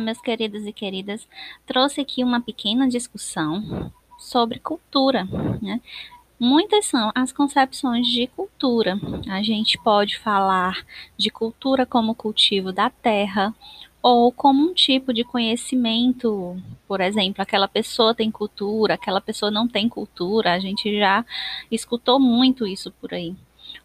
meus queridos e queridas, trouxe aqui uma pequena discussão sobre cultura, né? Muitas são as concepções de cultura. A gente pode falar de cultura como cultivo da terra, ou como um tipo de conhecimento, por exemplo, aquela pessoa tem cultura, aquela pessoa não tem cultura, a gente já escutou muito isso por aí.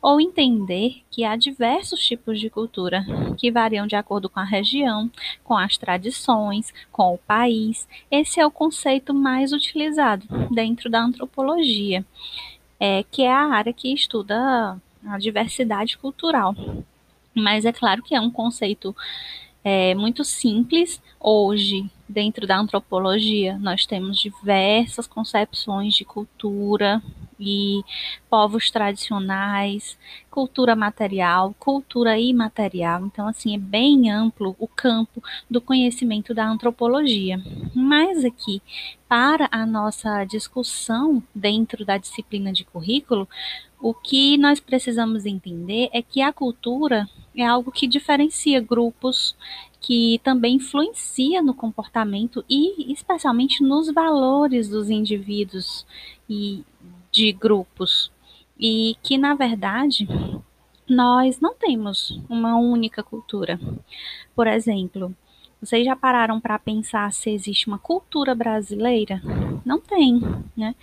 Ou entender que há diversos tipos de cultura que variam de acordo com a região, com as tradições, com o país. Esse é o conceito mais utilizado dentro da antropologia, é, que é a área que estuda a diversidade cultural. Mas é claro que é um conceito é, muito simples. Hoje, dentro da antropologia, nós temos diversas concepções de cultura e povos tradicionais, cultura material, cultura imaterial. Então, assim, é bem amplo o campo do conhecimento da antropologia. Mas aqui, para a nossa discussão dentro da disciplina de currículo, o que nós precisamos entender é que a cultura é algo que diferencia grupos, que também influencia no comportamento e especialmente nos valores dos indivíduos e de grupos. E que, na verdade, nós não temos uma única cultura. Por exemplo, vocês já pararam para pensar se existe uma cultura brasileira? Não tem, né?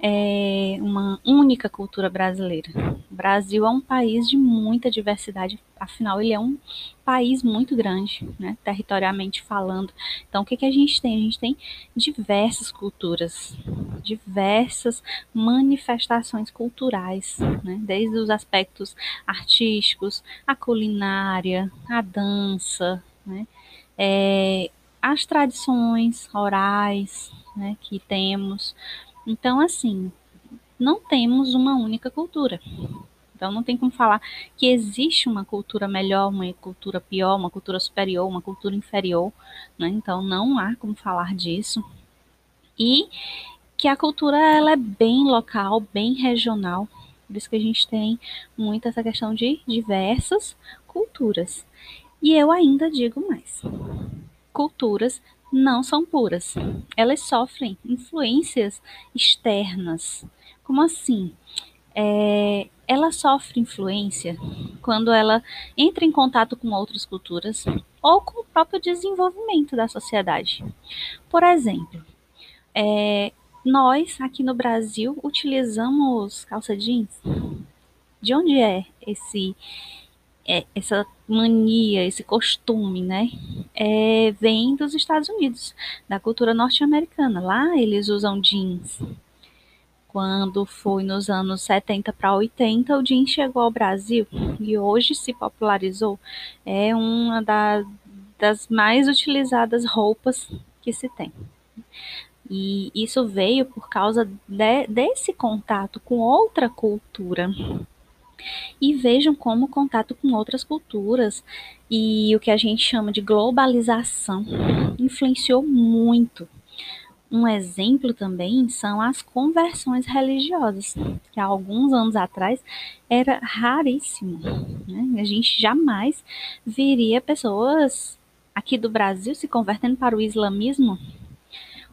É uma única cultura brasileira. O Brasil é um país de muita diversidade, afinal, ele é um país muito grande, né? Territorialmente falando. Então, o que, que a gente tem? A gente tem diversas culturas, diversas manifestações culturais, né? Desde os aspectos artísticos, a culinária, a dança, né? É, as tradições orais né, que temos. Então, assim, não temos uma única cultura. Então, não tem como falar que existe uma cultura melhor, uma cultura pior, uma cultura superior, uma cultura inferior. Né? Então, não há como falar disso. E que a cultura ela é bem local, bem regional. Por isso que a gente tem muito essa questão de diversas culturas. E eu ainda digo mais: culturas não são puras. Elas sofrem influências externas. Como assim? É, ela sofre influência quando ela entra em contato com outras culturas ou com o próprio desenvolvimento da sociedade. Por exemplo, é, nós aqui no Brasil utilizamos calça jeans. De onde é esse é, essa mania, esse costume, né, é, vem dos Estados Unidos, da cultura norte-americana. Lá eles usam jeans. Quando foi nos anos 70 para 80, o jeans chegou ao Brasil e hoje se popularizou. É uma da, das mais utilizadas roupas que se tem. E isso veio por causa de, desse contato com outra cultura e vejam como o contato com outras culturas e o que a gente chama de globalização influenciou muito. Um exemplo também são as conversões religiosas, que há alguns anos atrás era raríssimo. Né? A gente jamais viria pessoas aqui do Brasil se convertendo para o islamismo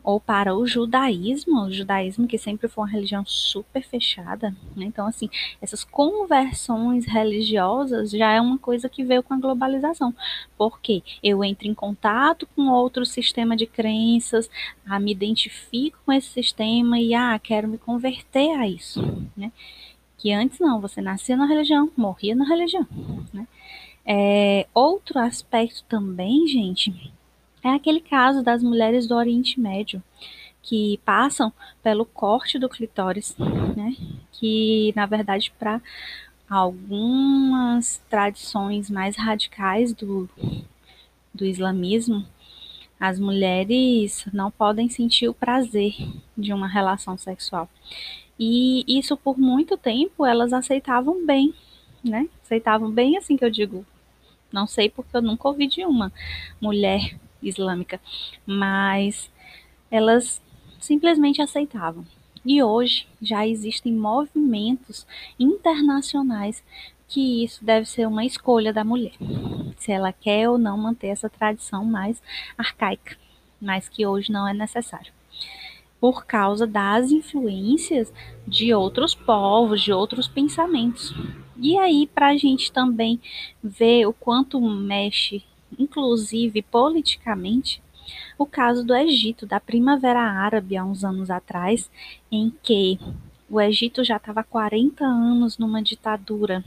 ou para o judaísmo, o judaísmo que sempre foi uma religião super fechada. Né? Então, assim, essas conversões religiosas já é uma coisa que veio com a globalização, porque eu entro em contato com outro sistema de crenças, ah, me identifico com esse sistema e ah, quero me converter a isso, né? Que antes não, você nascia na religião, morria na religião, né? É, outro aspecto também, gente, é aquele caso das mulheres do Oriente Médio que passam pelo corte do clitóris, né? Que na verdade para algumas tradições mais radicais do, do islamismo, as mulheres não podem sentir o prazer de uma relação sexual. E isso por muito tempo elas aceitavam bem, né? Aceitavam bem assim que eu digo. Não sei porque eu nunca ouvi de uma mulher islâmica, mas elas simplesmente aceitavam. E hoje já existem movimentos internacionais que isso deve ser uma escolha da mulher, se ela quer ou não manter essa tradição mais arcaica, mas que hoje não é necessário. Por causa das influências de outros povos, de outros pensamentos. E aí, para a gente também ver o quanto mexe, inclusive politicamente, o caso do Egito, da Primavera Árabe, há uns anos atrás, em que o Egito já estava há 40 anos numa ditadura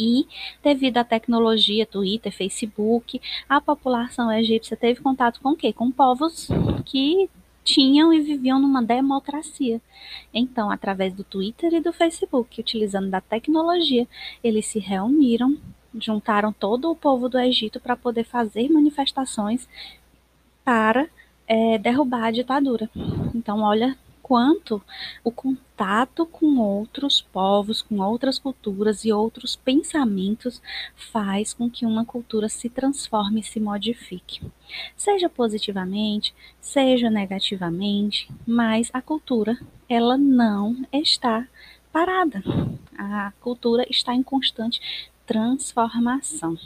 e, devido à tecnologia, Twitter, Facebook, a população egípcia teve contato com o quê? Com povos que tinham e viviam numa democracia. Então, através do Twitter e do Facebook, utilizando da tecnologia, eles se reuniram, juntaram todo o povo do Egito para poder fazer manifestações para é, derrubar a ditadura. Então, olha quanto o contato com outros povos, com outras culturas e outros pensamentos faz com que uma cultura se transforme e se modifique. Seja positivamente, seja negativamente, mas a cultura, ela não está parada. A cultura está em constante transformação.